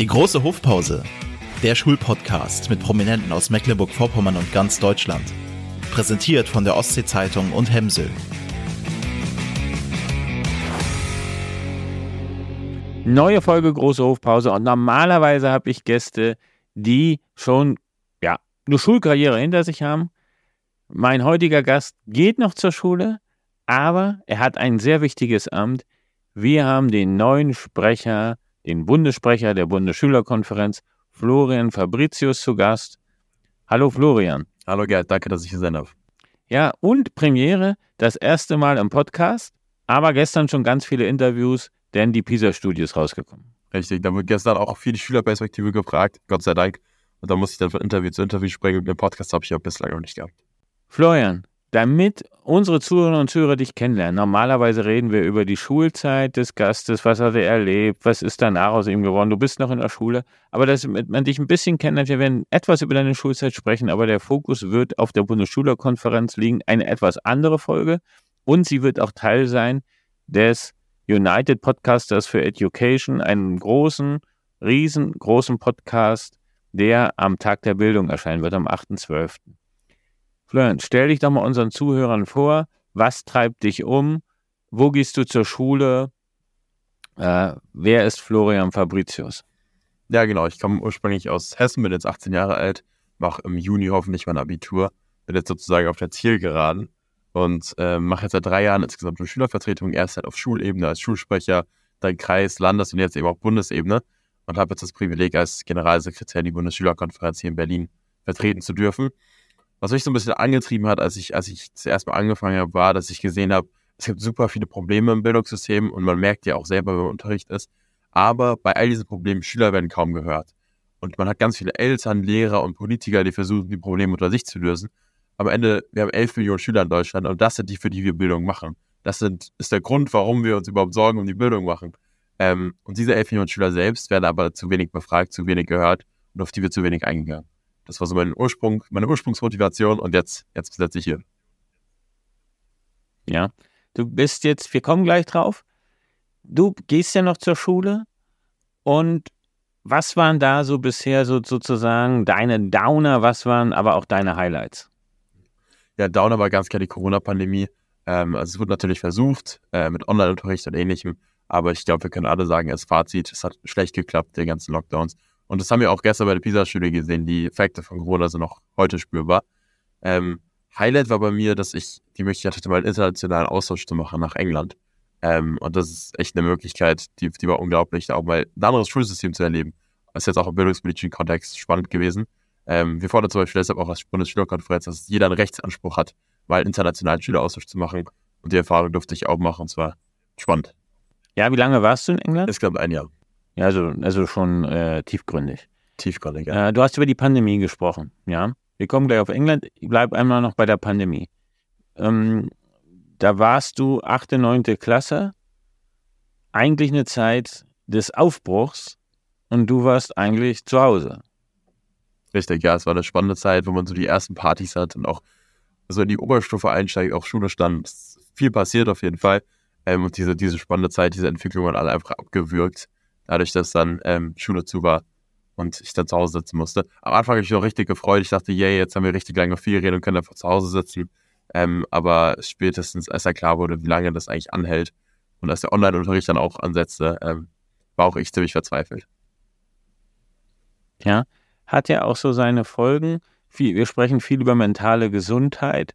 Die große Hofpause. Der Schulpodcast mit Prominenten aus Mecklenburg-Vorpommern und ganz Deutschland. Präsentiert von der Ostsee-Zeitung und Hemsel. Neue Folge Große Hofpause und normalerweise habe ich Gäste, die schon ja, eine Schulkarriere hinter sich haben. Mein heutiger Gast geht noch zur Schule, aber er hat ein sehr wichtiges Amt. Wir haben den neuen Sprecher, den Bundessprecher der Bundesschülerkonferenz, Florian Fabricius, zu Gast. Hallo Florian. Hallo Gerd, danke, dass ich hier sein darf. Ja, und Premiere, das erste Mal im Podcast, aber gestern schon ganz viele Interviews, denn die PISA-Studie ist rausgekommen. Richtig, da wurde gestern auch viel die Schülerperspektive gefragt, Gott sei Dank. Und da musste ich dann von Interview zu Interview springen und den Podcast habe ich auch bislang noch nicht gehabt. Florian, damit unsere Zuhörerinnen und Zuhörer dich kennenlernen, normalerweise reden wir über die Schulzeit des Gastes, was hat er erlebt, was ist danach aus ihm geworden, du bist noch in der Schule, aber dass man dich ein bisschen kennenlernt, wir werden etwas über deine Schulzeit sprechen, aber der Fokus wird auf der Bundesschülerkonferenz liegen, eine etwas andere Folge. Und sie wird auch Teil sein des United Podcasters for Education, einem großen, riesengroßen Podcast, der am Tag der Bildung erscheinen wird, am 8.12. Florian, stell dich doch mal unseren Zuhörern vor, was treibt dich um, wo gehst du zur Schule, äh, wer ist Florian Fabricius? Ja, genau, ich komme ursprünglich aus Hessen, bin jetzt 18 Jahre alt, mache im Juni hoffentlich mein Abitur, bin jetzt sozusagen auf der Zielgeraden und äh, mache jetzt seit drei Jahren insgesamt eine Schülervertretung, erst halt auf Schulebene als Schulsprecher, dann Kreis, Landes- und jetzt eben auch Bundesebene und habe jetzt das Privileg, als Generalsekretär die Bundesschülerkonferenz hier in Berlin vertreten zu dürfen. Was mich so ein bisschen angetrieben hat, als ich, als ich zuerst mal angefangen habe, war, dass ich gesehen habe, es gibt super viele Probleme im Bildungssystem und man merkt ja auch selber, wenn man Unterricht ist. Aber bei all diesen Problemen, Schüler werden kaum gehört. Und man hat ganz viele Eltern, Lehrer und Politiker, die versuchen, die Probleme unter sich zu lösen. Am Ende, wir haben 11 Millionen Schüler in Deutschland und das sind die, für die wir Bildung machen. Das sind, ist der Grund, warum wir uns überhaupt Sorgen um die Bildung machen. Ähm, und diese 11 Millionen Schüler selbst werden aber zu wenig befragt, zu wenig gehört und auf die wird zu wenig eingegangen. Das war so mein Ursprung, meine Ursprungsmotivation und jetzt, jetzt sitze ich hier. Ja, du bist jetzt, wir kommen gleich drauf. Du gehst ja noch zur Schule und was waren da so bisher so sozusagen deine Downer, was waren aber auch deine Highlights? Ja, Downer war ganz klar die Corona-Pandemie. Ähm, also es wurde natürlich versucht äh, mit Online-Unterricht und ähnlichem, aber ich glaube, wir können alle sagen, als Fazit, es hat schlecht geklappt, die ganzen Lockdowns. Und das haben wir auch gestern bei der PISA-Studie gesehen. Die Effekte von Corona sind noch heute spürbar. Ähm, Highlight war bei mir, dass ich die Möglichkeit hatte, mal einen internationalen Austausch zu machen nach England. Ähm, und das ist echt eine Möglichkeit, die, die war unglaublich, da auch mal ein anderes Schulsystem zu erleben. Das ist jetzt auch im bildungspolitischen Kontext spannend gewesen. Ähm, wir fordern zum Beispiel deshalb auch als Bundesschülerkonferenz, dass jeder einen Rechtsanspruch hat, mal einen internationalen Schüleraustausch zu machen. Und die Erfahrung durfte ich auch machen, und zwar spannend. Ja, wie lange warst du in England? Insgesamt ein Jahr. Ja, also, also schon äh, tiefgründig. Tiefgründig, ja. Äh, du hast über die Pandemie gesprochen, ja. Wir kommen gleich auf England. Ich bleibe einmal noch bei der Pandemie. Ähm, da warst du achte, neunte Klasse. Eigentlich eine Zeit des Aufbruchs und du warst eigentlich zu Hause. Richtig, ja, es war eine spannende Zeit, wo man so die ersten Partys hat und auch so in die Oberstufe einsteigt, auch Schule stand. Viel passiert auf jeden Fall. Ähm, und diese, diese spannende Zeit, diese Entwicklung hat alle einfach abgewürgt dadurch, dass dann ähm, Schule zu war und ich dann zu Hause sitzen musste. Am Anfang habe ich mich noch richtig gefreut. Ich dachte, yay, jetzt haben wir richtig lange Ferien und können einfach zu Hause sitzen. Ähm, aber spätestens, als er klar wurde, wie lange das eigentlich anhält und als der Online-Unterricht dann auch ansetzte, ähm, war auch ich ziemlich verzweifelt. Ja, hat ja auch so seine Folgen. wir sprechen viel über mentale Gesundheit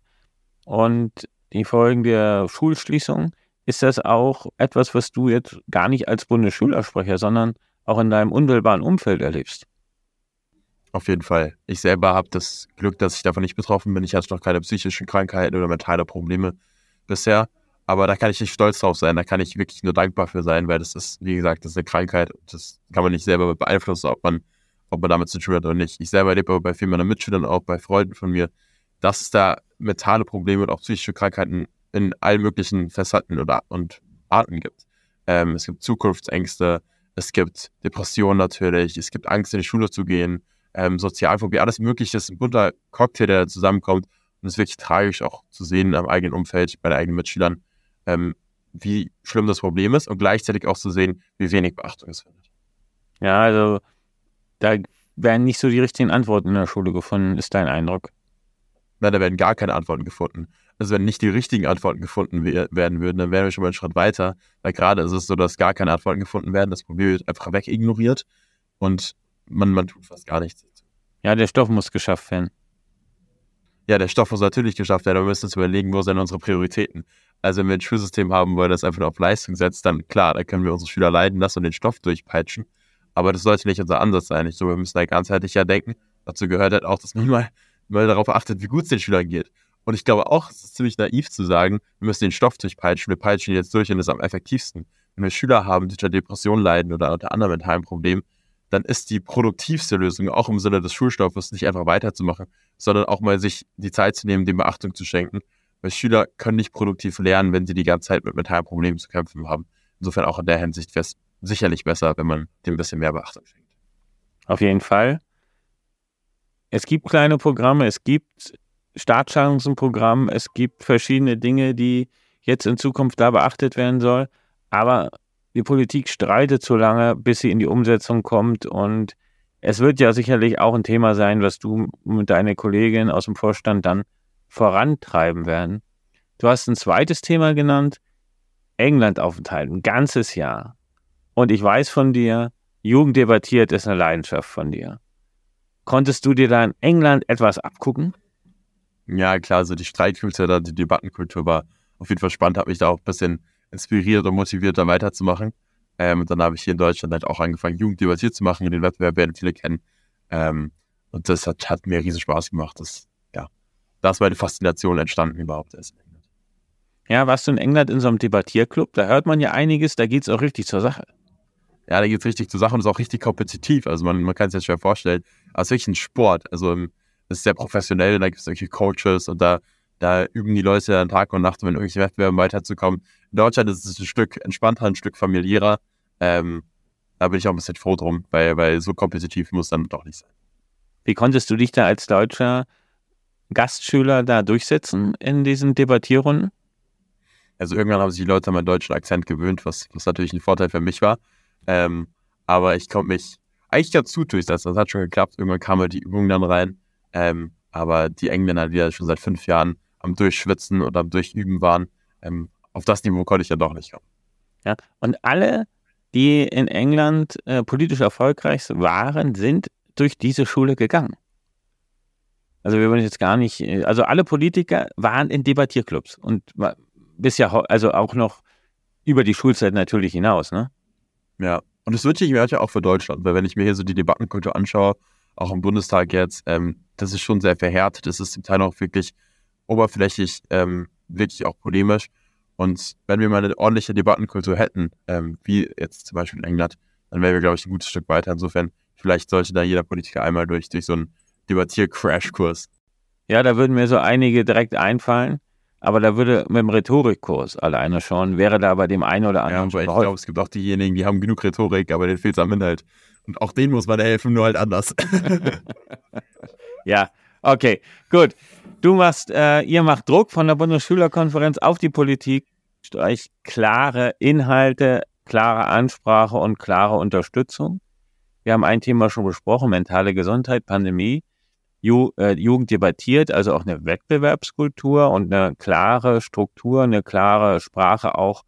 und die Folgen der Schulschließung ist das auch etwas, was du jetzt gar nicht als Bundesschülersprecher, sondern auch in deinem unmittelbaren Umfeld erlebst. Auf jeden Fall. Ich selber habe das Glück, dass ich davon nicht betroffen bin. Ich hatte noch keine psychischen Krankheiten oder mentale Probleme bisher. Aber da kann ich nicht stolz drauf sein. Da kann ich wirklich nur dankbar für sein, weil das ist, wie gesagt, das ist eine Krankheit. Das kann man nicht selber beeinflussen, ob man, ob man damit zu tun hat oder nicht. Ich selber erlebe aber bei vielen meiner Mitschülern, auch bei Freunden von mir, dass es da mentale Probleme und auch psychische Krankheiten in allen möglichen Facetten oder, und Arten gibt. Ähm, es gibt Zukunftsängste, es gibt Depressionen natürlich, es gibt Angst, in die Schule zu gehen, ähm, Sozialphobie, alles Mögliche ist ein bunter Cocktail, der zusammenkommt. Und es ist wirklich tragisch auch zu sehen am eigenen Umfeld, bei den eigenen Mitschülern, ähm, wie schlimm das Problem ist und gleichzeitig auch zu sehen, wie wenig Beachtung es findet. Ja, also Da werden nicht so die richtigen Antworten in der Schule gefunden, ist dein Eindruck? Nein, da werden gar keine Antworten gefunden. Also wenn nicht die richtigen Antworten gefunden werden würden, dann wären wir schon mal einen Schritt weiter. Weil gerade ist es so, dass gar keine Antworten gefunden werden, das Problem wird einfach wegignoriert und man, man tut fast gar nichts. Ja, der Stoff muss geschafft werden. Ja, der Stoff muss natürlich geschafft werden, aber wir müssen uns überlegen, wo sind unsere Prioritäten. Also wenn wir ein Schulsystem haben, wo das einfach nur auf Leistung setzt, dann klar, da können wir unsere Schüler leiden lassen und den Stoff durchpeitschen. Aber das sollte nicht unser Ansatz sein. Ich so, wir müssen da ganzheitlicher denken. Dazu gehört halt auch, dass man mal, mal darauf achtet, wie gut es den Schülern geht. Und ich glaube auch, es ist ziemlich naiv zu sagen, wir müssen den Stoff durchpeitschen, wir peitschen ihn jetzt durch und das ist am effektivsten. Wenn wir Schüler haben, die unter Depressionen leiden oder unter anderen mentalen Problemen, dann ist die produktivste Lösung auch im Sinne des Schulstoffes nicht einfach weiterzumachen, sondern auch mal sich die Zeit zu nehmen, dem Beachtung zu schenken. Weil Schüler können nicht produktiv lernen, wenn sie die ganze Zeit mit mentalen Problemen zu kämpfen haben. Insofern auch in der Hinsicht wäre es sicherlich besser, wenn man dem ein bisschen mehr Beachtung schenkt. Auf jeden Fall. Es gibt kleine Programme, es gibt Startchancenprogramm, es gibt verschiedene Dinge, die jetzt in Zukunft da beachtet werden soll. Aber die Politik streitet so lange, bis sie in die Umsetzung kommt. Und es wird ja sicherlich auch ein Thema sein, was du mit deiner Kollegin aus dem Vorstand dann vorantreiben werden. Du hast ein zweites Thema genannt, Englandaufenthalt, ein ganzes Jahr. Und ich weiß von dir, Jugend debattiert ist eine Leidenschaft von dir. Konntest du dir da in England etwas abgucken? Ja, klar, also die Streitkultur, die Debattenkultur war auf jeden Fall spannend, hat mich da auch ein bisschen inspiriert und motiviert, da weiterzumachen. Ähm, und dann habe ich hier in Deutschland halt auch angefangen, Jugend debattiert zu machen, den Wettbewerb werden viele kennen. Ähm, und das hat, hat, mir riesen Spaß gemacht. Das, ja, da ist meine Faszination entstanden überhaupt erst. Ja, warst du in England in so einem Debattierclub? Da hört man ja einiges, da geht es auch richtig zur Sache. Ja, da geht es richtig zur Sache und ist auch richtig kompetitiv. Also man, man kann sich das schwer vorstellen. Aber es ist wirklich ein Sport. Also es ist sehr professionell, da gibt es solche Coaches und da da üben die Leute dann Tag und Nacht, um in irgendwelche Wettbewerben weiterzukommen. In Deutschland ist es ein Stück entspannter, ein Stück familiärer. Ähm, da bin ich auch ein bisschen froh drum, weil, weil so kompetitiv muss dann doch nicht sein. Wie konntest du dich da als deutscher Gastschüler da durchsetzen in diesen Debattierrunden? Also irgendwann haben sich die Leute an meinen deutschen Akzent gewöhnt, was, was natürlich ein Vorteil für mich war. Ähm, aber ich konnte mich eigentlich ganz gut durchsetzen. Das hat schon geklappt. Irgendwann kamen die Übungen dann rein. Ähm, aber die Engländer, die ja schon seit fünf Jahren am Durchschwitzen oder am Durchüben waren. Ähm, auf das Niveau konnte ich ja doch nicht kommen. Ja, und alle, die in England äh, politisch erfolgreich waren, sind durch diese Schule gegangen. Also wir wollen jetzt gar nicht, äh, also alle Politiker waren in Debattierclubs und bisher, also auch noch über die Schulzeit natürlich hinaus, ne? Ja, und das wünsche ich mir ja auch für Deutschland, weil wenn ich mir hier so die Debattenkultur anschaue, auch im Bundestag jetzt, ähm, das ist schon sehr verhärtet. Das ist zum Teil auch wirklich oberflächlich ähm, wirklich auch polemisch. Und wenn wir mal eine ordentliche Debattenkultur hätten, ähm, wie jetzt zum Beispiel in England, dann wären wir, glaube ich, ein gutes Stück weiter. Insofern, vielleicht sollte da jeder Politiker einmal durch, durch so einen Debattier-Crashkurs. Ja, da würden mir so einige direkt einfallen. Aber da würde mit dem Rhetorikkurs alleine schon, wäre da bei dem einen oder anderen. Ja, aber ich glaube, es gibt auch diejenigen, die haben genug Rhetorik, aber denen fehlt es am Inhalt. Und auch denen muss man helfen, nur halt anders. ja, okay, gut. Du machst, äh, ihr macht Druck von der Bundesschülerkonferenz auf die Politik, euch klare Inhalte, klare Ansprache und klare Unterstützung. Wir haben ein Thema schon besprochen, mentale Gesundheit, Pandemie. Ju, äh, Jugend debattiert, also auch eine Wettbewerbskultur und eine klare Struktur, eine klare Sprache auch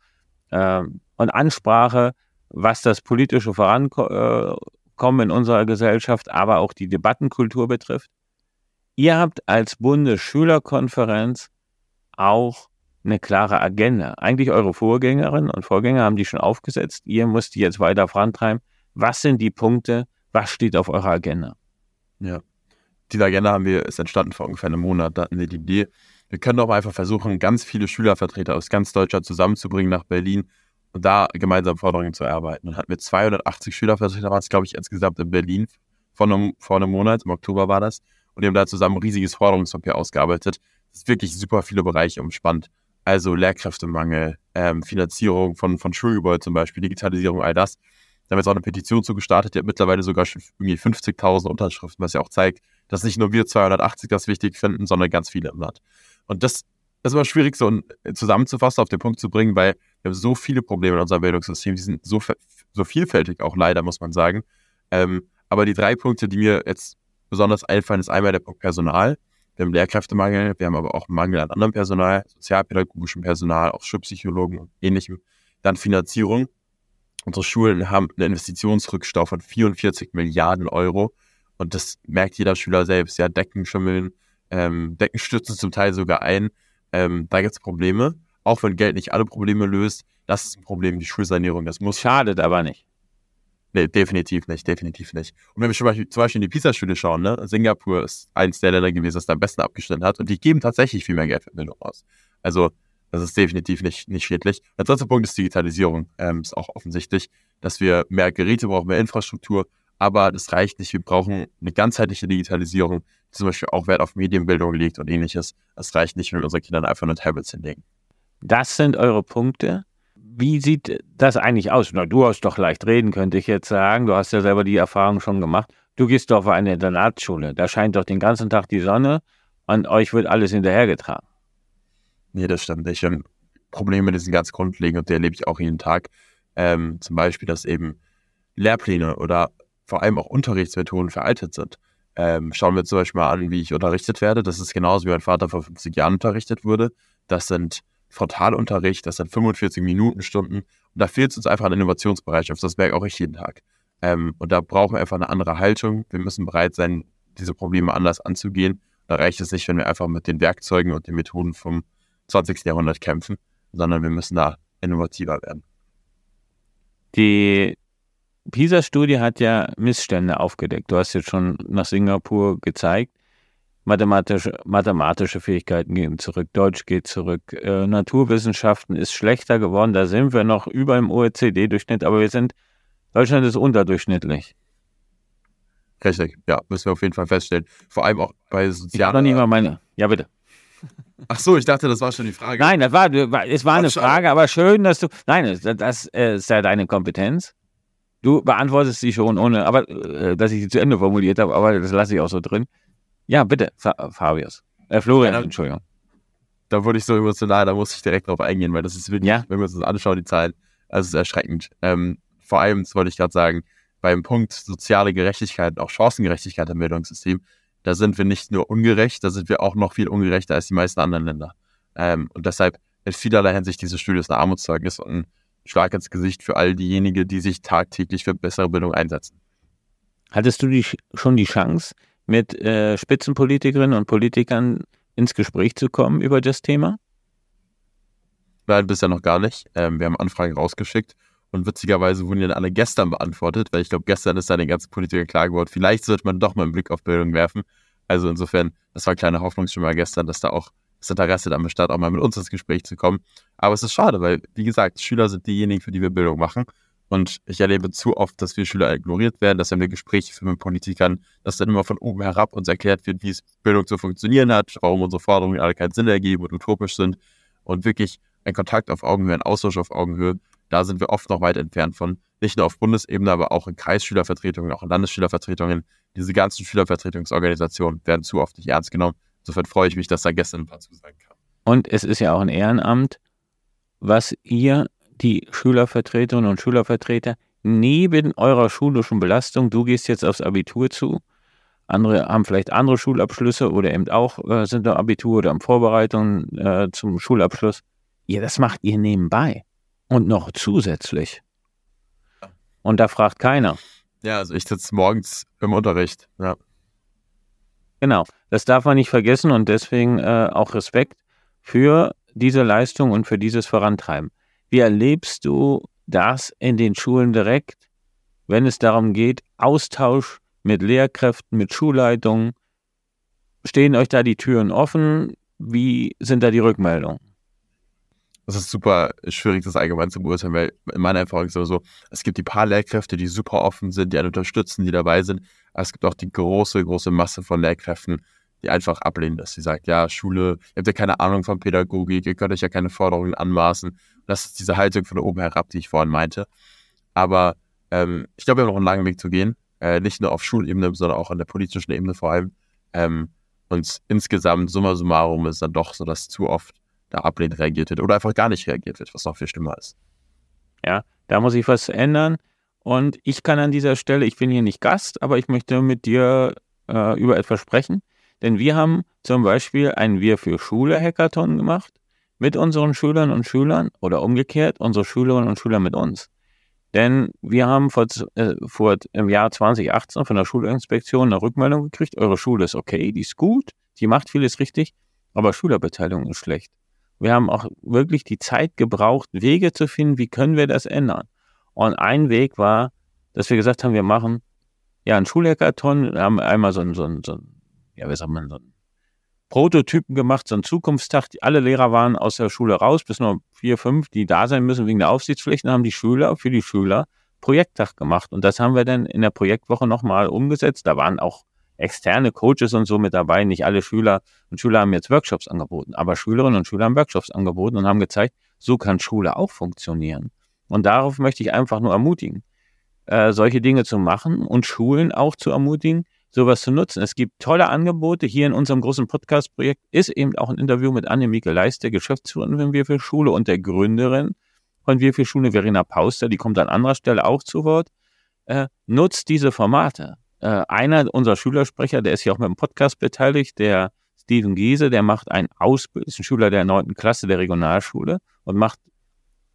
äh, und Ansprache, was das politische Vorankommen in unserer Gesellschaft, aber auch die Debattenkultur betrifft. Ihr habt als Bundesschülerkonferenz auch eine klare Agenda. Eigentlich eure Vorgängerinnen und Vorgänger haben die schon aufgesetzt. Ihr müsst die jetzt weiter vorantreiben. Was sind die Punkte? Was steht auf eurer Agenda? Ja, diese Agenda haben wir, ist entstanden vor ungefähr einem Monat. Da hatten wir die Idee, wir können doch einfach versuchen, ganz viele Schülervertreter aus ganz Deutschland zusammenzubringen nach Berlin und da gemeinsam Forderungen zu erarbeiten. Dann hatten wir 280 Schülervertreter, waren es, glaube ich, insgesamt in Berlin vor einem, vor einem Monat, im Oktober war das. Und die haben da zusammen ein riesiges Forderungspapier ausgearbeitet. Das ist wirklich super viele Bereiche umspannt. Also Lehrkräftemangel, ähm, Finanzierung von, von Schulgebäuden zum Beispiel, Digitalisierung, all das. Da haben jetzt auch eine Petition zugestartet, die hat mittlerweile sogar schon irgendwie 50.000 Unterschriften, was ja auch zeigt, dass nicht nur wir 280 das wichtig finden, sondern ganz viele im Land. Und das, ist immer schwierig so zusammenzufassen, auf den Punkt zu bringen, weil wir haben so viele Probleme in unserem Bildungssystem, die sind so, so vielfältig auch leider, muss man sagen. Ähm, Aber die drei Punkte, die mir jetzt besonders einfallen, ist einmal der Punkt Personal. Wir haben Lehrkräftemangel, wir haben aber auch Mangel an anderem Personal, sozialpädagogischem Personal, auch Schulpsychologen und ähnlichem. Dann Finanzierung. Unsere Schulen haben einen Investitionsrückstau von 44 Milliarden Euro. Und das merkt jeder Schüler selbst. Ja, Decken schimmeln, ähm, Decken stürzen zum Teil sogar ein. Ähm, da gibt es Probleme. Auch wenn Geld nicht alle Probleme löst, das ist ein Problem, die Schulsanierung. Das muss. Schadet aber nicht. Nee, definitiv nicht, definitiv nicht. Und wenn wir zum Beispiel, in die PISA-Studie schauen, ne, Singapur ist eins der Länder gewesen, das da am besten abgeschnitten hat und die geben tatsächlich viel mehr Geld für Bildung aus. Also, das ist definitiv nicht, nicht schädlich. Der dritte Punkt ist Digitalisierung. Ähm, ist auch offensichtlich, dass wir mehr Geräte brauchen, mehr Infrastruktur, aber das reicht nicht. Wir brauchen eine ganzheitliche Digitalisierung, die zum Beispiel auch Wert auf Medienbildung legt und ähnliches. Das reicht nicht, wenn wir unseren Kindern einfach nur Tablets hinlegen. Das sind eure Punkte. Wie sieht das eigentlich aus? Na, du hast doch leicht reden, könnte ich jetzt sagen. Du hast ja selber die Erfahrung schon gemacht. Du gehst doch auf eine Internatsschule. Da scheint doch den ganzen Tag die Sonne und euch wird alles hinterhergetragen. Nee, das stimmt nicht. Haben Probleme, die sind ganz grundlegend und die erlebe ich auch jeden Tag. Ähm, zum Beispiel, dass eben Lehrpläne oder vor allem auch Unterrichtsmethoden veraltet sind. Ähm, schauen wir zum Beispiel mal an, wie ich unterrichtet werde. Das ist genauso, wie mein Vater vor 50 Jahren unterrichtet wurde. Das sind Frontalunterricht, das sind 45 Minuten Stunden. Und da fehlt es uns einfach an Innovationsbereitschaft. Das merke auch ich jeden Tag. Ähm, und da brauchen wir einfach eine andere Haltung. Wir müssen bereit sein, diese Probleme anders anzugehen. Da reicht es nicht, wenn wir einfach mit den Werkzeugen und den Methoden vom 20. Jahrhundert kämpfen, sondern wir müssen da innovativer werden. Die PISA-Studie hat ja Missstände aufgedeckt. Du hast jetzt schon nach Singapur gezeigt mathematische, mathematische Fähigkeiten gehen zurück, Deutsch geht zurück, äh, Naturwissenschaften ist schlechter geworden, da sind wir noch über dem OECD-Durchschnitt, aber wir sind, Deutschland ist unterdurchschnittlich. Richtig, ja, müssen wir auf jeden Fall feststellen. Vor allem auch bei sozialen. Ich noch nicht mal meine. Ja, bitte. Ach so, ich dachte, das war schon die Frage. Nein, das war, es war eine Frage, aber schön, dass du. Nein, das, das äh, ist ja deine Kompetenz. Du beantwortest sie schon, ohne, aber äh, dass ich sie zu Ende formuliert habe, aber das lasse ich auch so drin. Ja, bitte, Fabius. Äh, Florian, ja, Entschuldigung. Da wurde ich so emotional, da muss ich direkt drauf eingehen, weil das ist wirklich, ja. wenn wir uns das anschauen, die Zahlen, das ist erschreckend. Ähm, vor allem, das wollte ich gerade sagen, beim Punkt soziale Gerechtigkeit auch Chancengerechtigkeit im Bildungssystem, da sind wir nicht nur ungerecht, da sind wir auch noch viel ungerechter als die meisten anderen Länder. Ähm, und deshalb in vielerlei Hinsicht diese Studie ist ein Armutszeugnis und ein Schlag ins Gesicht für all diejenigen, die sich tagtäglich für bessere Bildung einsetzen. Hattest du die, schon die Chance, mit äh, Spitzenpolitikerinnen und Politikern ins Gespräch zu kommen über das Thema? Nein, bisher noch gar nicht. Ähm, wir haben Anfragen rausgeschickt und witzigerweise wurden die dann alle gestern beantwortet, weil ich glaube, gestern ist da den ganzen Politikern klar geworden, vielleicht sollte man doch mal einen Blick auf Bildung werfen. Also insofern, das war ein kleiner Hoffnungsschimmer gestern, dass da auch das Interesse dann besteht, auch mal mit uns ins Gespräch zu kommen. Aber es ist schade, weil, wie gesagt, Schüler sind diejenigen, für die wir Bildung machen. Und ich erlebe zu oft, dass wir Schüler ignoriert werden, dass wenn wir Gespräche führen mit Politikern, dass dann immer von oben herab uns erklärt wird, wie es Bildung zu funktionieren hat, warum unsere Forderungen alle keinen Sinn ergeben und utopisch sind. Und wirklich ein Kontakt auf Augenhöhe, ein Austausch auf Augenhöhe, da sind wir oft noch weit entfernt von. Nicht nur auf Bundesebene, aber auch in Kreisschülervertretungen, auch in Landesschülervertretungen. Diese ganzen Schülervertretungsorganisationen werden zu oft nicht ernst genommen. Insofern freue ich mich, dass da gestern ein paar zusagen kam. Und es ist ja auch ein Ehrenamt, was ihr die Schülervertreterinnen und Schülervertreter neben eurer schulischen Belastung, du gehst jetzt aufs Abitur zu, andere haben vielleicht andere Schulabschlüsse oder eben auch äh, sind im Abitur oder in Vorbereitung äh, zum Schulabschluss. Ja, das macht ihr nebenbei und noch zusätzlich. Und da fragt keiner. Ja, also ich sitze morgens im Unterricht. Ja. Genau, das darf man nicht vergessen und deswegen äh, auch Respekt für diese Leistung und für dieses Vorantreiben. Wie erlebst du das in den Schulen direkt, wenn es darum geht, Austausch mit Lehrkräften, mit Schulleitungen? Stehen euch da die Türen offen? Wie sind da die Rückmeldungen? Das ist super schwierig, das allgemein zu beurteilen, weil in meiner Erfahrung ist es so, es gibt die paar Lehrkräfte, die super offen sind, die einen unterstützen, die dabei sind. Aber es gibt auch die große, große Masse von Lehrkräften, die einfach ablehnen, dass sie sagt, ja, Schule, ihr habt ja keine Ahnung von Pädagogik, ihr könnt euch ja keine Forderungen anmaßen. Das ist diese Haltung von oben herab, die ich vorhin meinte. Aber ähm, ich glaube, wir haben noch einen langen Weg zu gehen. Äh, nicht nur auf Schulebene, sondern auch an der politischen Ebene vor allem. Ähm, und insgesamt, summa summarum, ist dann doch so, dass zu oft da ablehnend reagiert wird oder einfach gar nicht reagiert wird, was noch viel schlimmer ist. Ja, da muss ich was ändern. Und ich kann an dieser Stelle, ich bin hier nicht Gast, aber ich möchte mit dir äh, über etwas sprechen. Denn wir haben zum Beispiel einen Wir für Schule Hackathon gemacht mit unseren Schülern und Schülern oder umgekehrt unsere Schülerinnen und Schüler mit uns. Denn wir haben vor, äh, vor im Jahr 2018 von der Schulinspektion eine Rückmeldung gekriegt, eure Schule ist okay, die ist gut, die macht vieles richtig, aber Schülerbeteiligung ist schlecht. Wir haben auch wirklich die Zeit gebraucht, Wege zu finden, wie können wir das ändern. Und ein Weg war, dass wir gesagt haben, wir machen ja einen Schulhackathon, wir haben einmal so ein, so ein, so ein ja, wie sagt man, so ein Prototypen gemacht, so ein Zukunftstag. Alle Lehrer waren aus der Schule raus, bis nur vier, fünf, die da sein müssen wegen der Aufsichtspflicht. Dann haben die Schüler für die Schüler Projekttag gemacht. Und das haben wir dann in der Projektwoche nochmal umgesetzt. Da waren auch externe Coaches und so mit dabei. Nicht alle Schüler und Schüler haben jetzt Workshops angeboten, aber Schülerinnen und Schüler haben Workshops angeboten und haben gezeigt, so kann Schule auch funktionieren. Und darauf möchte ich einfach nur ermutigen, äh, solche Dinge zu machen und Schulen auch zu ermutigen, sowas zu nutzen. Es gibt tolle Angebote. Hier in unserem großen Podcast-Projekt ist eben auch ein Interview mit Annemike Leist, der Geschäftsführerin von Wir für Schule und der Gründerin von Wir für Schule, Verena Pauster, die kommt an anderer Stelle auch zu Wort. Äh, nutzt diese Formate. Äh, einer unserer Schülersprecher, der ist hier auch mit dem Podcast beteiligt, der Steven Giese, der macht einen Ausbildung, ist ein Schüler der neunten Klasse der Regionalschule und macht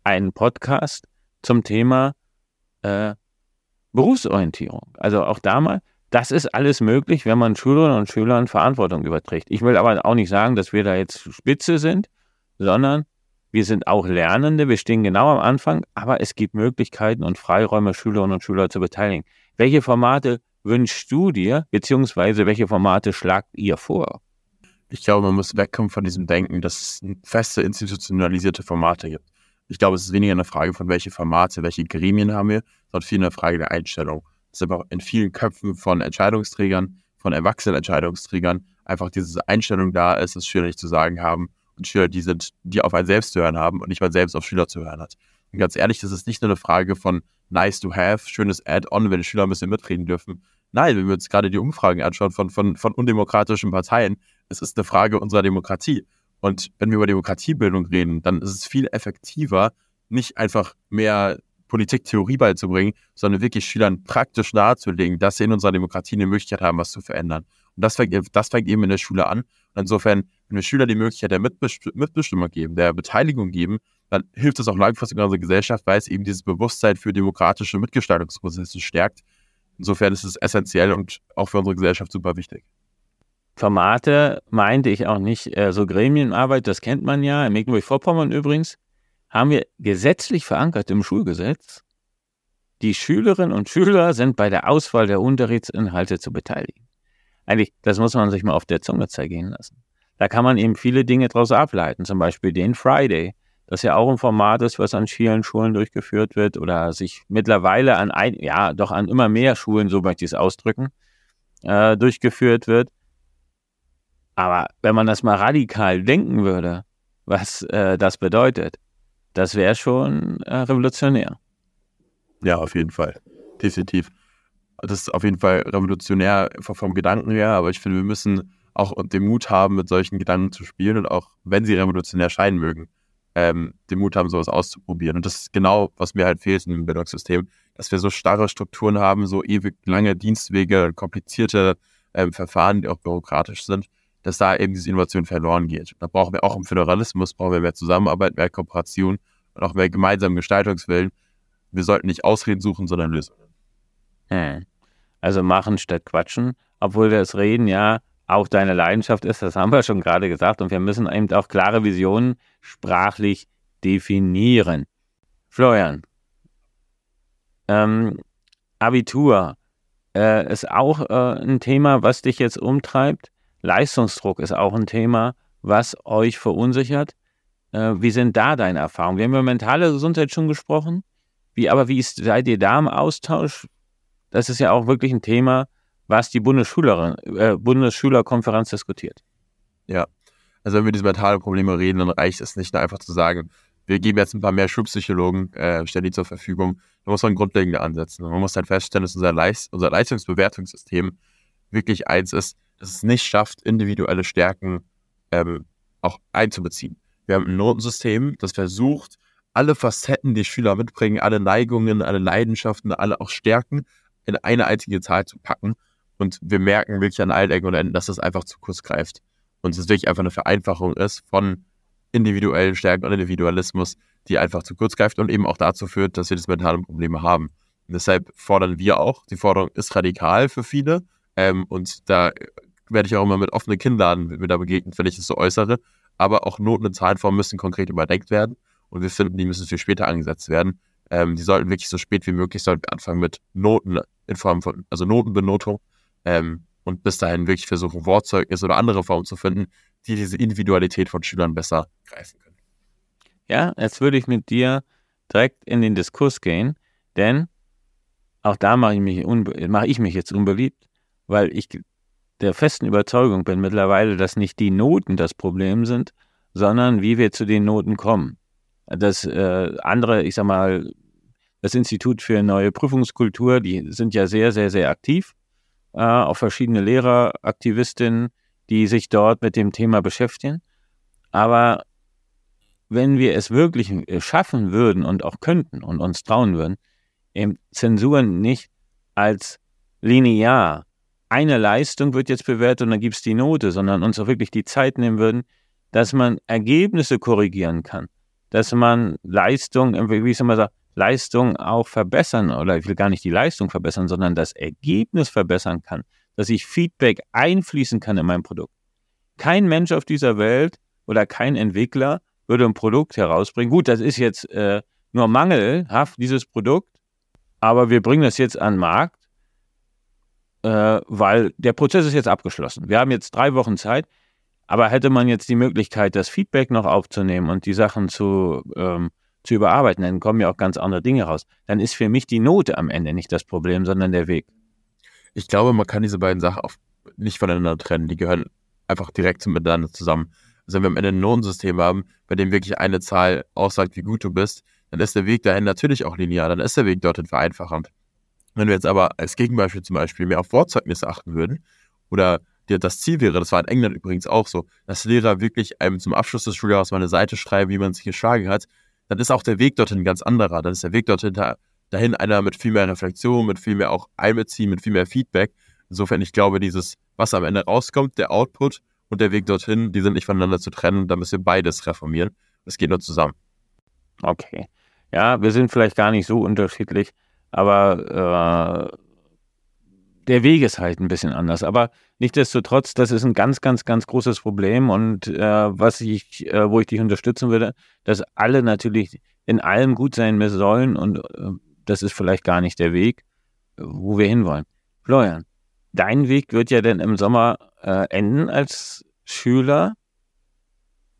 einen Podcast zum Thema äh, Berufsorientierung. Also auch da mal, das ist alles möglich, wenn man Schülerinnen und Schülern Verantwortung überträgt. Ich will aber auch nicht sagen, dass wir da jetzt Spitze sind, sondern wir sind auch Lernende, wir stehen genau am Anfang, aber es gibt Möglichkeiten und Freiräume, Schülerinnen und Schüler zu beteiligen. Welche Formate wünschst du dir, beziehungsweise welche Formate schlagt ihr vor? Ich glaube, man muss wegkommen von diesem Denken, dass es feste institutionalisierte Formate gibt. Ich glaube, es ist weniger eine Frage von welche Formate, welche Gremien haben wir, sondern viel eine Frage der Einstellung dass einfach in vielen Köpfen von Entscheidungsträgern, von erwachsenen Entscheidungsträgern einfach diese Einstellung da ist, dass Schüler nicht zu sagen haben und Schüler, die sind, die auf einen selbst zu hören haben und nicht mal selbst auf Schüler zu hören hat. Und ganz ehrlich, das ist nicht nur eine Frage von nice to have, schönes Add-on, wenn Schüler ein bisschen mitreden dürfen. Nein, wenn wir uns gerade die Umfragen anschauen von, von, von undemokratischen Parteien, es ist eine Frage unserer Demokratie. Und wenn wir über Demokratiebildung reden, dann ist es viel effektiver, nicht einfach mehr Politiktheorie beizubringen, sondern wirklich Schülern praktisch nahezulegen, dass sie in unserer Demokratie eine Möglichkeit haben, was zu verändern. Und das fängt, das fängt eben in der Schule an. Und insofern, wenn wir Schüler die Möglichkeit der Mitbestimmung geben, der Beteiligung geben, dann hilft es auch langfristig in unserer Gesellschaft, weil es eben dieses Bewusstsein für demokratische Mitgestaltungsprozesse stärkt. Insofern ist es essentiell und auch für unsere Gesellschaft super wichtig. Formate meinte ich auch nicht äh, so Gremienarbeit, das kennt man ja, in Mecklenburg-Vorpommern übrigens haben wir gesetzlich verankert im Schulgesetz, die Schülerinnen und Schüler sind bei der Auswahl der Unterrichtsinhalte zu beteiligen. Eigentlich, das muss man sich mal auf der Zunge zergehen lassen. Da kann man eben viele Dinge daraus ableiten, zum Beispiel den Friday, das ja auch ein Format ist, was an vielen Schulen durchgeführt wird oder sich mittlerweile an ein, ja, doch an immer mehr Schulen, so möchte ich es ausdrücken, äh, durchgeführt wird. Aber wenn man das mal radikal denken würde, was äh, das bedeutet, das wäre schon äh, revolutionär. Ja, auf jeden Fall. Definitiv. Das ist auf jeden Fall revolutionär vom Gedanken her, aber ich finde, wir müssen auch den Mut haben, mit solchen Gedanken zu spielen und auch, wenn sie revolutionär scheinen mögen, ähm, den Mut haben, sowas auszuprobieren. Und das ist genau, was mir halt fehlt im Bildungssystem, dass wir so starre Strukturen haben, so ewig lange Dienstwege, komplizierte ähm, Verfahren, die auch bürokratisch sind dass da eben diese Innovation verloren geht. Da brauchen wir auch im Föderalismus, brauchen wir mehr Zusammenarbeit, mehr Kooperation und auch mehr gemeinsamen Gestaltungswillen. Wir sollten nicht Ausreden suchen, sondern Lösungen. Hm. Also machen statt quatschen, obwohl das Reden ja auch deine Leidenschaft ist, das haben wir schon gerade gesagt. Und wir müssen eben auch klare Visionen sprachlich definieren. Florian, ähm, Abitur äh, ist auch äh, ein Thema, was dich jetzt umtreibt. Leistungsdruck ist auch ein Thema, was euch verunsichert. Äh, wie sind da deine Erfahrungen? Wir haben über mentale Gesundheit schon gesprochen. Wie, aber wie ist, seid ihr da im Austausch? Das ist ja auch wirklich ein Thema, was die Bundesschülerin, äh, Bundesschülerkonferenz diskutiert. Ja, also wenn wir diese mentale Probleme reden, dann reicht es nicht einfach zu sagen, wir geben jetzt ein paar mehr Schulpsychologen, äh, stellen die zur Verfügung. Da muss man grundlegende ansetzen. Man muss dann feststellen, dass unser, Leist unser Leistungsbewertungssystem wirklich eins ist, dass es nicht schafft, individuelle Stärken ähm, auch einzubeziehen. Wir haben ein Notensystem, das versucht, alle Facetten, die Schüler mitbringen, alle Neigungen, alle Leidenschaften, alle auch Stärken in eine einzige Zahl zu packen. Und wir merken wirklich an allen Ecken und Enden, dass das einfach zu kurz greift. Und es wirklich einfach eine Vereinfachung ist von individuellen Stärken und Individualismus, die einfach zu kurz greift und eben auch dazu führt, dass wir das mentale Probleme haben. Und deshalb fordern wir auch, die Forderung ist radikal für viele. Ähm, und da werde ich auch immer mit offenen Kinnladen mit da begegnen, wenn ich es so äußere. Aber auch Noten in Zahlenform müssen konkret überdenkt werden. Und wir finden, die müssen viel später angesetzt werden. Ähm, die sollten wirklich so spät wie möglich sollten wir anfangen mit Noten in Form von, also Notenbenotung. Ähm, und bis dahin wirklich versuchen, Wortzeugnis oder andere Formen zu finden, die diese Individualität von Schülern besser greifen können. Ja, jetzt würde ich mit dir direkt in den Diskurs gehen, denn auch da mache ich mich, mache ich mich jetzt unbeliebt, weil ich der festen Überzeugung bin mittlerweile, dass nicht die Noten das Problem sind, sondern wie wir zu den Noten kommen. Das äh, andere, ich sag mal, das Institut für neue Prüfungskultur, die sind ja sehr, sehr, sehr aktiv. Äh, auch verschiedene Lehrer, Aktivistinnen, die sich dort mit dem Thema beschäftigen. Aber wenn wir es wirklich äh, schaffen würden und auch könnten und uns trauen würden, eben Zensuren nicht als linear eine Leistung wird jetzt bewertet und dann gibt es die Note, sondern uns auch wirklich die Zeit nehmen würden, dass man Ergebnisse korrigieren kann, dass man Leistung, wie ich immer sage, Leistung auch verbessern oder ich will gar nicht die Leistung verbessern, sondern das Ergebnis verbessern kann, dass ich Feedback einfließen kann in mein Produkt. Kein Mensch auf dieser Welt oder kein Entwickler würde ein Produkt herausbringen. Gut, das ist jetzt äh, nur mangelhaft, dieses Produkt, aber wir bringen das jetzt an den Markt, äh, weil der Prozess ist jetzt abgeschlossen. Wir haben jetzt drei Wochen Zeit, aber hätte man jetzt die Möglichkeit, das Feedback noch aufzunehmen und die Sachen zu, ähm, zu überarbeiten, dann kommen ja auch ganz andere Dinge raus. Dann ist für mich die Note am Ende nicht das Problem, sondern der Weg. Ich glaube, man kann diese beiden Sachen auch nicht voneinander trennen. Die gehören einfach direkt miteinander zusammen. Also wenn wir am Ende ein Notensystem haben, bei dem wirklich eine Zahl aussagt, wie gut du bist, dann ist der Weg dahin natürlich auch linear, dann ist der Weg dorthin vereinfachend. Wenn wir jetzt aber als Gegenbeispiel zum Beispiel mehr auf Wortzeugnisse achten würden oder das Ziel wäre, das war in England übrigens auch so, dass Lehrer wirklich einem zum Abschluss des Schuljahres mal eine Seite schreiben, wie man sich geschlagen hat, dann ist auch der Weg dorthin ganz anderer. Dann ist der Weg dorthin dahin einer mit viel mehr Reflexion, mit viel mehr auch Einbeziehen, mit viel mehr Feedback. Insofern, ich glaube, dieses, was am Ende rauskommt, der Output und der Weg dorthin, die sind nicht voneinander zu trennen. Da müssen wir beides reformieren. Das geht nur zusammen. Okay. Ja, wir sind vielleicht gar nicht so unterschiedlich, aber äh, der Weg ist halt ein bisschen anders. Aber nichtsdestotrotz, das ist ein ganz, ganz, ganz großes Problem. Und äh, was ich, äh, wo ich dich unterstützen würde, dass alle natürlich in allem gut sein sollen. Und äh, das ist vielleicht gar nicht der Weg, wo wir hinwollen. Florian, dein Weg wird ja dann im Sommer äh, enden als Schüler.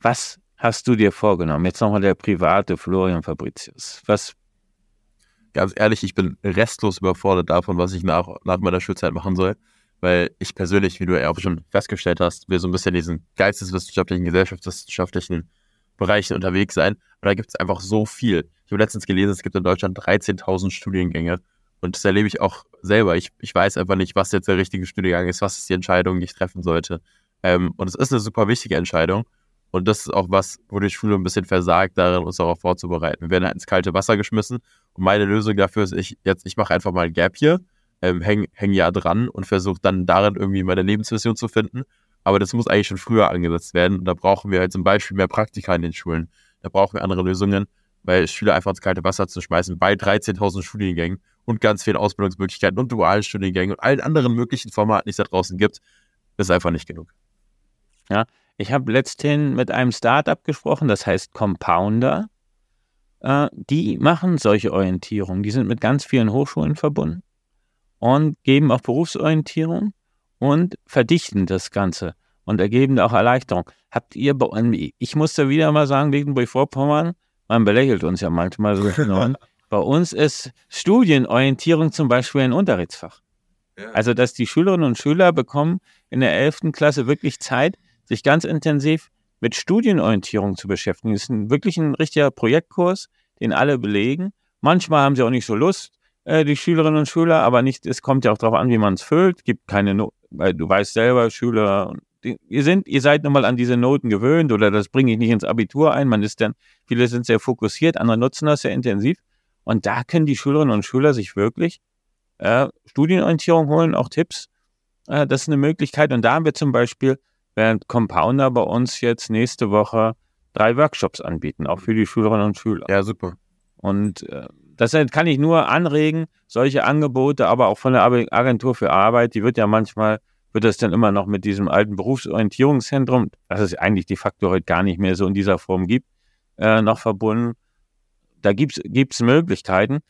Was hast du dir vorgenommen? Jetzt nochmal der private Florian Fabricius. Was ganz ehrlich, ich bin restlos überfordert davon, was ich nach, nach meiner Schulzeit machen soll. Weil ich persönlich, wie du ja auch schon festgestellt hast, will so ein bisschen diesen geisteswissenschaftlichen, gesellschaftswissenschaftlichen Bereichen unterwegs sein. Aber da gibt es einfach so viel. Ich habe letztens gelesen, es gibt in Deutschland 13.000 Studiengänge. Und das erlebe ich auch selber. Ich, ich weiß einfach nicht, was jetzt der richtige Studiengang ist, was ist die Entscheidung, die ich treffen sollte. Ähm, und es ist eine super wichtige Entscheidung. Und das ist auch was, wo die Schule ein bisschen versagt, darin uns darauf vorzubereiten. Wir werden halt ins kalte Wasser geschmissen. Und meine Lösung dafür ist, ich jetzt, ich mache einfach mal ein Gap hier, ähm, häng, häng ja dran und versuche dann darin irgendwie meine Lebensvision zu finden. Aber das muss eigentlich schon früher angesetzt werden. Und da brauchen wir halt zum Beispiel mehr Praktika in den Schulen. Da brauchen wir andere Lösungen, weil Schüler einfach ins kalte Wasser zu schmeißen bei 13.000 Studiengängen und ganz vielen Ausbildungsmöglichkeiten und dualen Studiengängen und allen anderen möglichen Formaten, die es da draußen gibt, ist einfach nicht genug. Ja, ich habe letzthin mit einem Startup gesprochen, das heißt Compounder. Äh, die machen solche Orientierungen. Die sind mit ganz vielen Hochschulen verbunden und geben auch Berufsorientierung und verdichten das Ganze und ergeben auch Erleichterung. Habt ihr bei ich musste wieder mal sagen, Mecklenburg-Vorpommern, man belächelt uns ja manchmal so. bei uns ist Studienorientierung zum Beispiel ein Unterrichtsfach. Also, dass die Schülerinnen und Schüler bekommen in der 11. Klasse wirklich Zeit, sich ganz intensiv mit Studienorientierung zu beschäftigen. Das ist ein, wirklich ein richtiger Projektkurs, den alle belegen. Manchmal haben sie auch nicht so Lust, äh, die Schülerinnen und Schüler, aber nicht, es kommt ja auch darauf an, wie man es füllt. Gibt keine, no weil du weißt selber, Schüler ihr, sind, ihr seid nun mal an diese Noten gewöhnt oder das bringe ich nicht ins Abitur ein. Man ist dann, viele sind sehr fokussiert, andere nutzen das sehr intensiv. Und da können die Schülerinnen und Schüler sich wirklich äh, Studienorientierung holen, auch Tipps. Äh, das ist eine Möglichkeit. Und da haben wir zum Beispiel, während Compounder bei uns jetzt nächste Woche drei Workshops anbieten, auch für die Schülerinnen und Schüler. Ja, super. Und äh, das kann ich nur anregen, solche Angebote, aber auch von der Agentur für Arbeit, die wird ja manchmal, wird das dann immer noch mit diesem alten Berufsorientierungszentrum, das es eigentlich de facto heute gar nicht mehr so in dieser Form gibt, äh, noch verbunden. Da gibt es Möglichkeiten.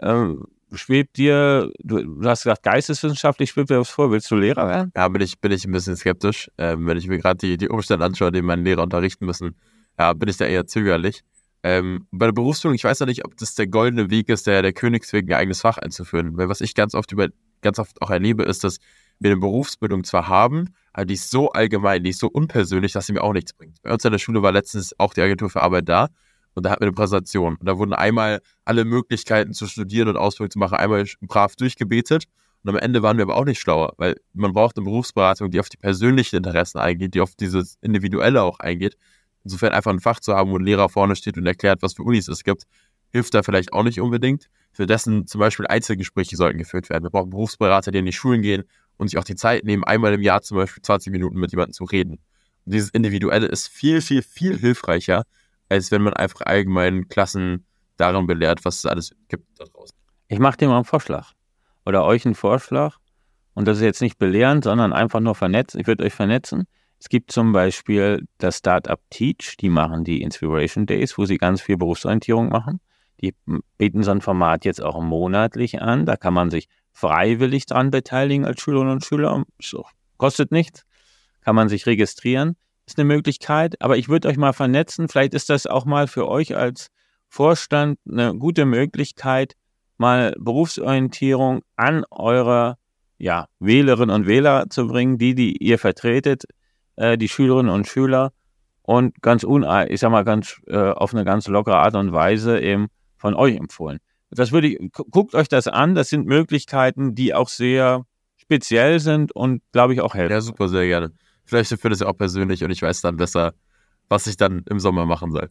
Ähm, schwebt dir, du, du, hast gesagt, geisteswissenschaftlich schwebt dir was vor, willst du Lehrer werden? Ja, bin ich, bin ich ein bisschen skeptisch. Ähm, wenn ich mir gerade die, die Umstände anschaue, die meine Lehrer unterrichten müssen, ja, bin ich da eher zögerlich. Ähm, bei der Berufsbildung, ich weiß ja nicht, ob das der goldene Weg ist, der, der Königsweg ein eigenes Fach einzuführen. Weil was ich ganz oft über, ganz oft auch erlebe, ist, dass wir eine Berufsbildung zwar haben, aber die ist so allgemein, die ist so unpersönlich, dass sie mir auch nichts bringt. Bei uns in der Schule war letztens auch die Agentur für Arbeit da und da hatten wir eine Präsentation. Und da wurden einmal alle Möglichkeiten zu studieren und Ausbildung zu machen, einmal brav durchgebetet. Und am Ende waren wir aber auch nicht schlauer, weil man braucht eine Berufsberatung, die auf die persönlichen Interessen eingeht, die auf dieses Individuelle auch eingeht. Insofern einfach ein Fach zu haben, wo ein Lehrer vorne steht und erklärt, was für Unis es gibt, hilft da vielleicht auch nicht unbedingt. Für dessen zum Beispiel Einzelgespräche sollten geführt werden. Wir brauchen Berufsberater, die in die Schulen gehen und sich auch die Zeit nehmen, einmal im Jahr zum Beispiel 20 Minuten mit jemandem zu reden. Und dieses Individuelle ist viel, viel, viel hilfreicher, als wenn man einfach allgemein Klassen darin belehrt, was es alles gibt da draußen. Ich mache dir mal einen Vorschlag. Oder euch einen Vorschlag. Und das ist jetzt nicht belehrend, sondern einfach nur vernetzen. Ich würde euch vernetzen. Es gibt zum Beispiel das Startup Teach, die machen die Inspiration Days, wo sie ganz viel Berufsorientierung machen. Die bieten so ein Format jetzt auch monatlich an. Da kann man sich freiwillig dran beteiligen als Schülerinnen und Schüler. Kostet nichts. Kann man sich registrieren ist eine Möglichkeit, aber ich würde euch mal vernetzen. Vielleicht ist das auch mal für euch als Vorstand eine gute Möglichkeit, mal Berufsorientierung an eure ja, Wählerinnen und Wähler zu bringen, die, die ihr vertretet, äh, die Schülerinnen und Schüler und ganz un, ich sag mal ganz äh, auf eine ganz lockere Art und Weise eben von euch empfohlen. Das würde ich, guckt euch das an. Das sind Möglichkeiten, die auch sehr speziell sind und glaube ich auch helfen. Ja, super, sehr gerne. Vielleicht für das ja auch persönlich und ich weiß dann besser, was ich dann im Sommer machen soll.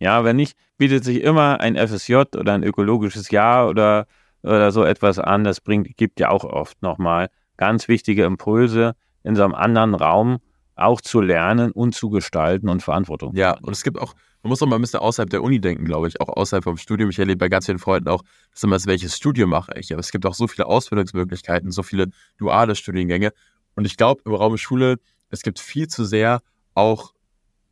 Ja, wenn nicht, bietet sich immer ein FSJ oder ein ökologisches Jahr oder, oder so etwas an. Das bringt, gibt ja auch oft nochmal ganz wichtige Impulse in so einem anderen Raum auch zu lernen und zu gestalten und Verantwortung. Ja, und es gibt auch, man muss auch mal ein bisschen außerhalb der Uni denken, glaube ich, auch außerhalb vom Studium. Ich erlebe bei ganz vielen Freunden auch, dass immer welches Studium mache ich. Aber es gibt auch so viele Ausbildungsmöglichkeiten, so viele duale Studiengänge. Und ich glaube, im Raum Schule, es gibt viel zu sehr auch,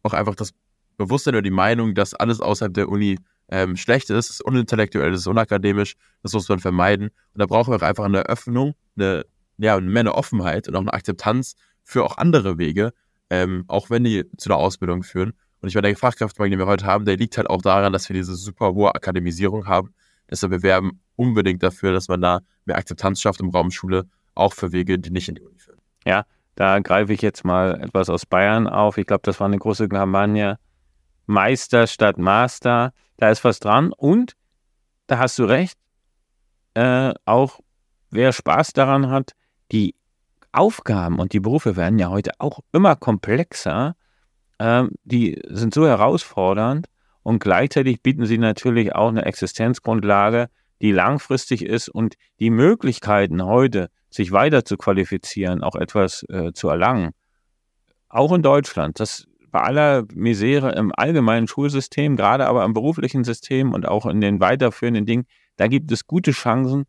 auch einfach das Bewusstsein oder die Meinung, dass alles außerhalb der Uni ähm, schlecht ist, ist unintellektuell, ist unakademisch, das muss man vermeiden. Und da brauchen wir auch einfach eine Öffnung, eine, ja, mehr eine Offenheit und auch eine Akzeptanz für auch andere Wege, ähm, auch wenn die zu einer Ausbildung führen. Und ich meine, der Fachkraftmangel, den wir heute haben, der liegt halt auch daran, dass wir diese super hohe Akademisierung haben. Deshalb wir werben unbedingt dafür, dass man da mehr Akzeptanz schafft im Raum Schule, auch für Wege, die nicht in die Uni. Ja, da greife ich jetzt mal etwas aus Bayern auf. Ich glaube, das war eine große Kampagne. Meister statt Master. Da ist was dran. Und da hast du recht. Äh, auch wer Spaß daran hat, die Aufgaben und die Berufe werden ja heute auch immer komplexer. Ähm, die sind so herausfordernd und gleichzeitig bieten sie natürlich auch eine Existenzgrundlage, die langfristig ist und die Möglichkeiten heute sich weiter zu qualifizieren, auch etwas äh, zu erlangen. Auch in Deutschland, das bei aller Misere im allgemeinen Schulsystem, gerade aber im beruflichen System und auch in den weiterführenden Dingen, da gibt es gute Chancen,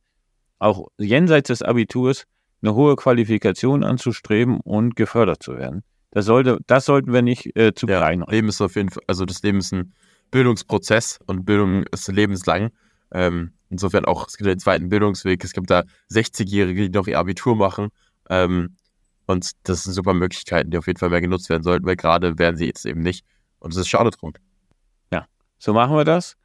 auch jenseits des Abiturs eine hohe Qualifikation anzustreben und gefördert zu werden. Das, sollte, das sollten wir nicht äh, zu ja, klein. Leben ist auf jeden Fall, also das Leben ist ein Bildungsprozess und Bildung ist lebenslang. Ähm, insofern auch, es gibt den zweiten Bildungsweg. Es gibt da 60-Jährige, die noch ihr Abitur machen. Ähm, und das sind super Möglichkeiten, die auf jeden Fall mehr genutzt werden sollten, weil gerade werden sie jetzt eben nicht. Und es ist schade drum. Ja, so machen wir das.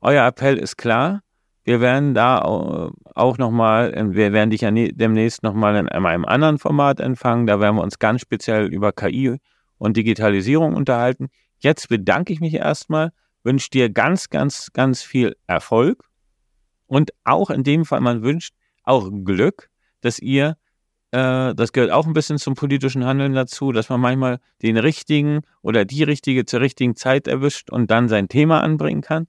Euer Appell ist klar. Wir werden da auch nochmal, wir werden dich ja demnächst nochmal in einem anderen Format empfangen. Da werden wir uns ganz speziell über KI und Digitalisierung unterhalten. Jetzt bedanke ich mich erstmal wünscht dir ganz, ganz, ganz viel Erfolg und auch in dem Fall, man wünscht auch Glück, dass ihr äh, das gehört auch ein bisschen zum politischen Handeln dazu, dass man manchmal den richtigen oder die richtige zur richtigen Zeit erwischt und dann sein Thema anbringen kann.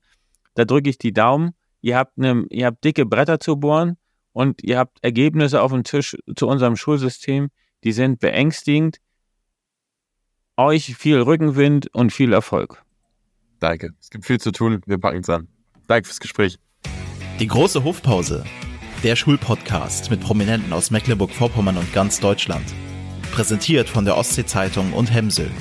Da drücke ich die Daumen. Ihr habt, eine, ihr habt dicke Bretter zu bohren und ihr habt Ergebnisse auf dem Tisch zu unserem Schulsystem, die sind beängstigend. Euch viel Rückenwind und viel Erfolg. Danke. Es gibt viel zu tun. Wir packen es an. Danke fürs Gespräch. Die große Hofpause. Der Schulpodcast mit Prominenten aus Mecklenburg-Vorpommern und ganz Deutschland. Präsentiert von der Ostsee-Zeitung und Hemsel.